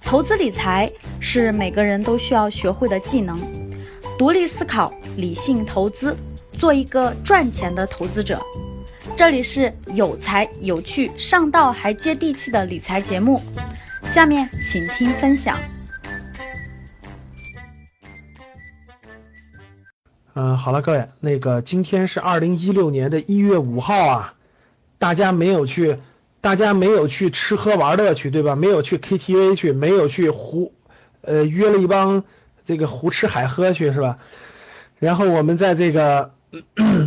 投资理财是每个人都需要学会的技能，独立思考，理性投资，做一个赚钱的投资者。这里是有才有趣、上道还接地气的理财节目，下面请听分享。嗯，好了，各位，那个今天是二零一六年的一月五号啊，大家没有去。大家没有去吃喝玩乐去，对吧？没有去 KTV 去，没有去胡呃约了一帮这个胡吃海喝去，是吧？然后我们在这个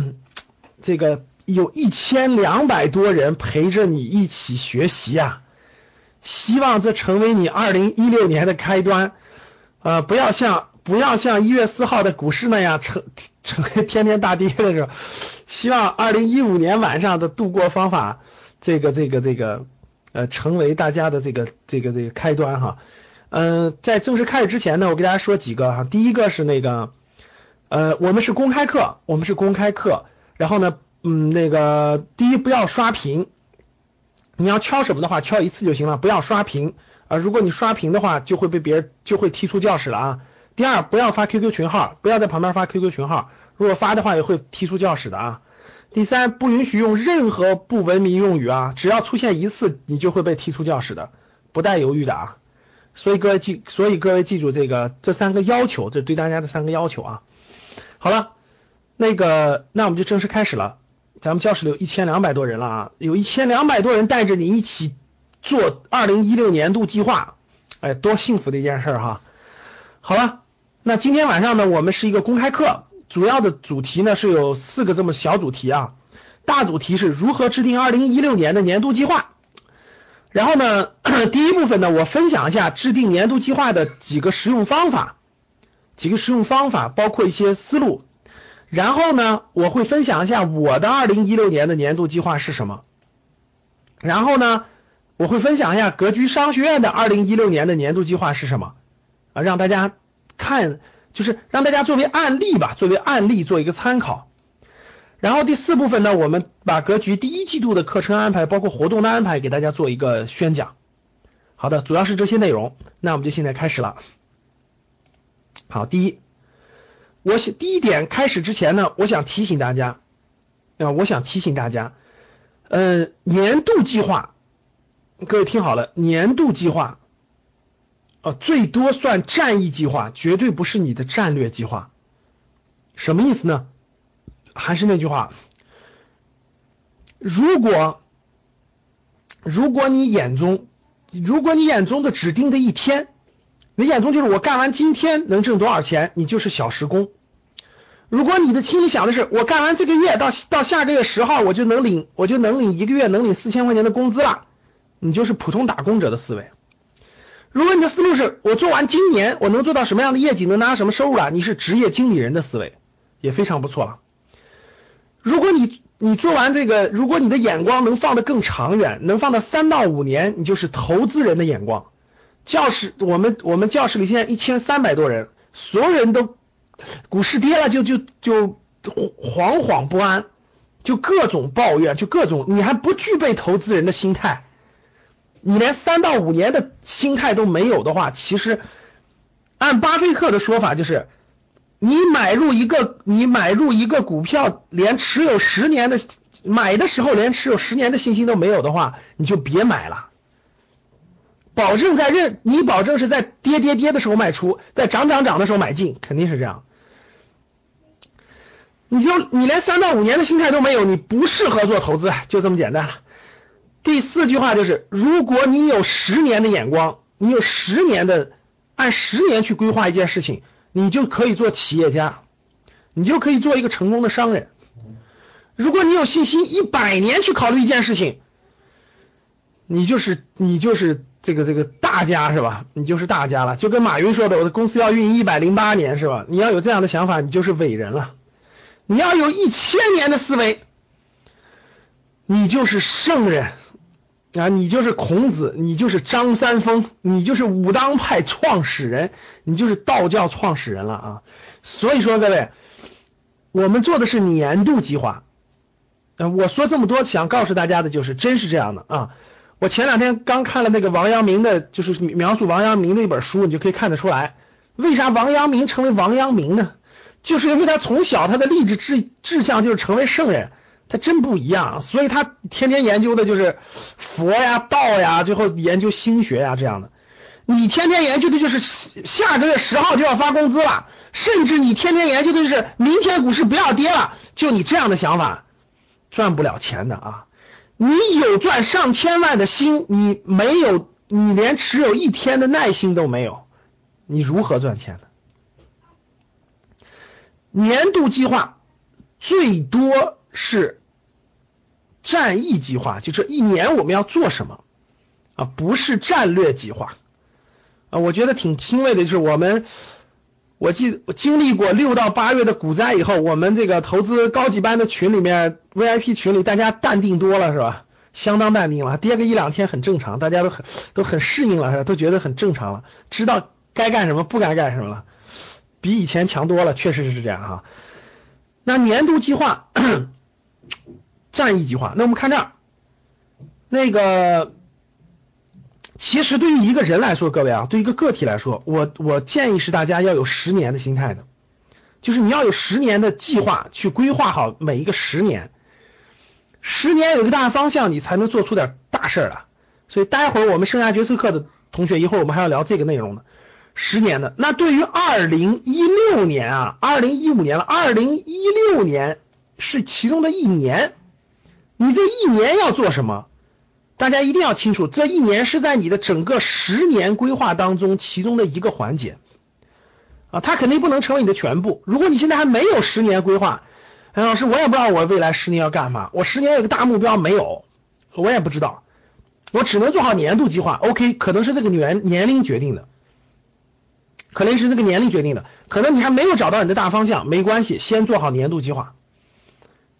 这个有一千两百多人陪着你一起学习啊，希望这成为你二零一六年的开端，呃，不要像不要像一月四号的股市那样成成天天大跌的时候，希望二零一五年晚上的度过方法。这个这个这个呃，成为大家的这个这个这个开端哈。嗯，在正式开始之前呢，我给大家说几个哈。第一个是那个呃，我们是公开课，我们是公开课。然后呢，嗯，那个第一不要刷屏，你要敲什么的话，敲一次就行了，不要刷屏啊。如果你刷屏的话，就会被别人就会踢出教室了啊。第二，不要发 QQ 群号，不要在旁边发 QQ 群号，如果发的话也会踢出教室的啊。第三，不允许用任何不文明用语啊！只要出现一次，你就会被踢出教室的，不带犹豫的啊！所以各位记，所以各位记住这个这三个要求，这对大家的三个要求啊！好了，那个那我们就正式开始了。咱们教室里有一千两百多人了啊，有一千两百多人带着你一起做二零一六年度计划，哎，多幸福的一件事哈！好了，那今天晚上呢，我们是一个公开课。主要的主题呢是有四个这么小主题啊，大主题是如何制定二零一六年的年度计划。然后呢，第一部分呢，我分享一下制定年度计划的几个实用方法，几个实用方法包括一些思路。然后呢，我会分享一下我的二零一六年的年度计划是什么。然后呢，我会分享一下格局商学院的二零一六年的年度计划是什么啊，让大家看。就是让大家作为案例吧，作为案例做一个参考。然后第四部分呢，我们把格局第一季度的课程安排，包括活动的安排，给大家做一个宣讲。好的，主要是这些内容。那我们就现在开始了。好，第一，我想第一点开始之前呢，我想提醒大家啊，我想提醒大家，呃，年度计划，各位听好了，年度计划。啊，最多算战役计划，绝对不是你的战略计划。什么意思呢？还是那句话，如果如果你眼中，如果你眼中的指定的一天，你眼中就是我干完今天能挣多少钱，你就是小时工。如果你的心里想的是我干完这个月到到下个月十号我就能领我就能领一个月能领四千块钱的工资了，你就是普通打工者的思维。如果你的思路是我做完今年我能做到什么样的业绩，能拿什么收入了，你是职业经理人的思维也非常不错了。如果你你做完这个，如果你的眼光能放得更长远，能放到三到五年，你就是投资人的眼光。教室我们我们教室里现在一千三百多人，所有人都股市跌了就就就惶惶不安，就各种抱怨，就各种你还不具备投资人的心态。你连三到五年的心态都没有的话，其实按巴菲特的说法，就是你买入一个你买入一个股票，连持有十年的买的时候连持有十年的信心都没有的话，你就别买了。保证在认你保证是在跌跌跌的时候卖出，在涨涨涨的时候买进，肯定是这样。你就你连三到五年的心态都没有，你不适合做投资，就这么简单。第四句话就是，如果你有十年的眼光，你有十年的按十年去规划一件事情，你就可以做企业家，你就可以做一个成功的商人。如果你有信心一百年去考虑一件事情，你就是你就是这个这个大家是吧？你就是大家了。就跟马云说的，我的公司要运营一百零八年是吧？你要有这样的想法，你就是伟人了。你要有一千年的思维，你就是圣人。啊，你就是孔子，你就是张三丰，你就是武当派创始人，你就是道教创始人了啊！所以说各位，我们做的是年度计划，嗯，我说这么多，想告诉大家的就是，真是这样的啊！我前两天刚看了那个王阳明的，就是描述王阳明的一本书，你就可以看得出来，为啥王阳明成为王阳明呢？就是因为他从小他的立志志志向就是成为圣人，他真不一样，所以他天天研究的就是佛呀、道呀，最后研究心学呀这样的。你天天研究的就是下个月十号就要发工资了，甚至你天天研究的就是明天股市不要跌了，就你这样的想法，赚不了钱的啊！你有赚上千万的心，你没有，你连持有一天的耐心都没有，你如何赚钱的？年度计划最多是战役计划，就这一年我们要做什么啊？不是战略计划啊！我觉得挺欣慰的，就是我们，我记我经历过六到八月的股灾以后，我们这个投资高级班的群里面 VIP 群里，大家淡定多了是吧？相当淡定了，跌个一两天很正常，大家都很都很适应了是？都觉得很正常了，知道该干什么，不该干什么了。比以前强多了，确实是这样哈。那年度计划、战役计划，那我们看这儿，那个其实对于一个人来说，各位啊，对一个个体来说，我我建议是大家要有十年的心态的，就是你要有十年的计划去规划好每一个十年，十年有一个大方向，你才能做出点大事儿来。所以待会儿我们生涯决策课的同学，一会儿我们还要聊这个内容的。十年的。那对于二零一六年啊，二零一五年了，二零一六年是其中的一年，你这一年要做什么？大家一定要清楚，这一年是在你的整个十年规划当中其中的一个环节啊，它肯定不能成为你的全部。如果你现在还没有十年规划，哎，老师，我也不知道我未来十年要干嘛，我十年有个大目标没有，我也不知道，我只能做好年度计划。OK，可能是这个年年龄决定的。可能是这个年龄决定的，可能你还没有找到你的大方向，没关系，先做好年度计划，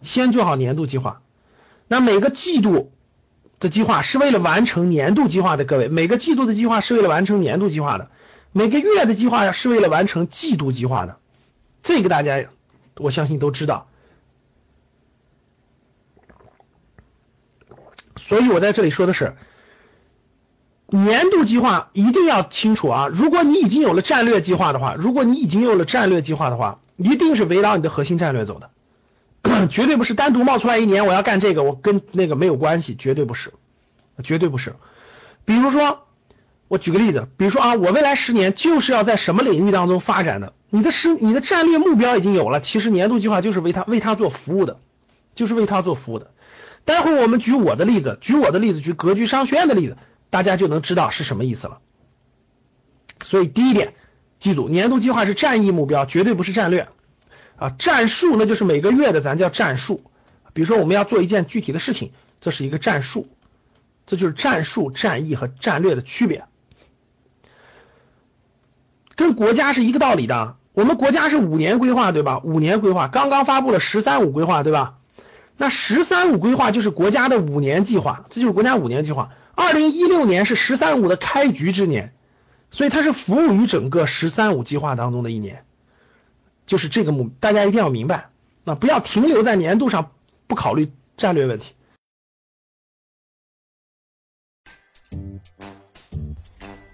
先做好年度计划。那每个季度的计划是为了完成年度计划的，各位，每个季度的计划是为了完成年度计划的，每个月的计划是为了完成季度计划的，这个大家我相信都知道。所以我在这里说的是。年度计划一定要清楚啊！如果你已经有了战略计划的话，如果你已经有了战略计划的话，一定是围绕你的核心战略走的，绝对不是单独冒出来一年我要干这个，我跟那个没有关系，绝对不是，绝对不是。比如说，我举个例子，比如说啊，我未来十年就是要在什么领域当中发展的，你的十你的战略目标已经有了，其实年度计划就是为他为他做服务的，就是为他做服务的。待会儿我们举我的例子，举我的例子，举格局商学院的例子。大家就能知道是什么意思了。所以第一点，记住，年度计划是战役目标，绝对不是战略啊。战术那就是每个月的，咱叫战术。比如说我们要做一件具体的事情，这是一个战术，这就是战术、战役和战略的区别。跟国家是一个道理的，我们国家是五年规划，对吧？五年规划刚刚发布了“十三五”规划，对吧？那“十三五”规划就是国家的五年计划，这就是国家五年计划。二零一六年是“十三五”的开局之年，所以它是服务于整个“十三五”计划当中的一年，就是这个目，大家一定要明白，那不要停留在年度上，不考虑战略问题。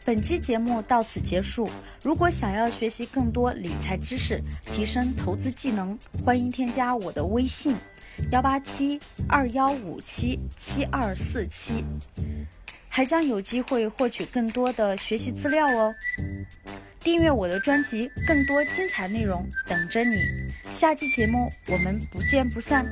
本期节目到此结束。如果想要学习更多理财知识，提升投资技能，欢迎添加我的微信：幺八七二幺五七七二四七，还将有机会获取更多的学习资料哦。订阅我的专辑，更多精彩内容等着你。下期节目我们不见不散。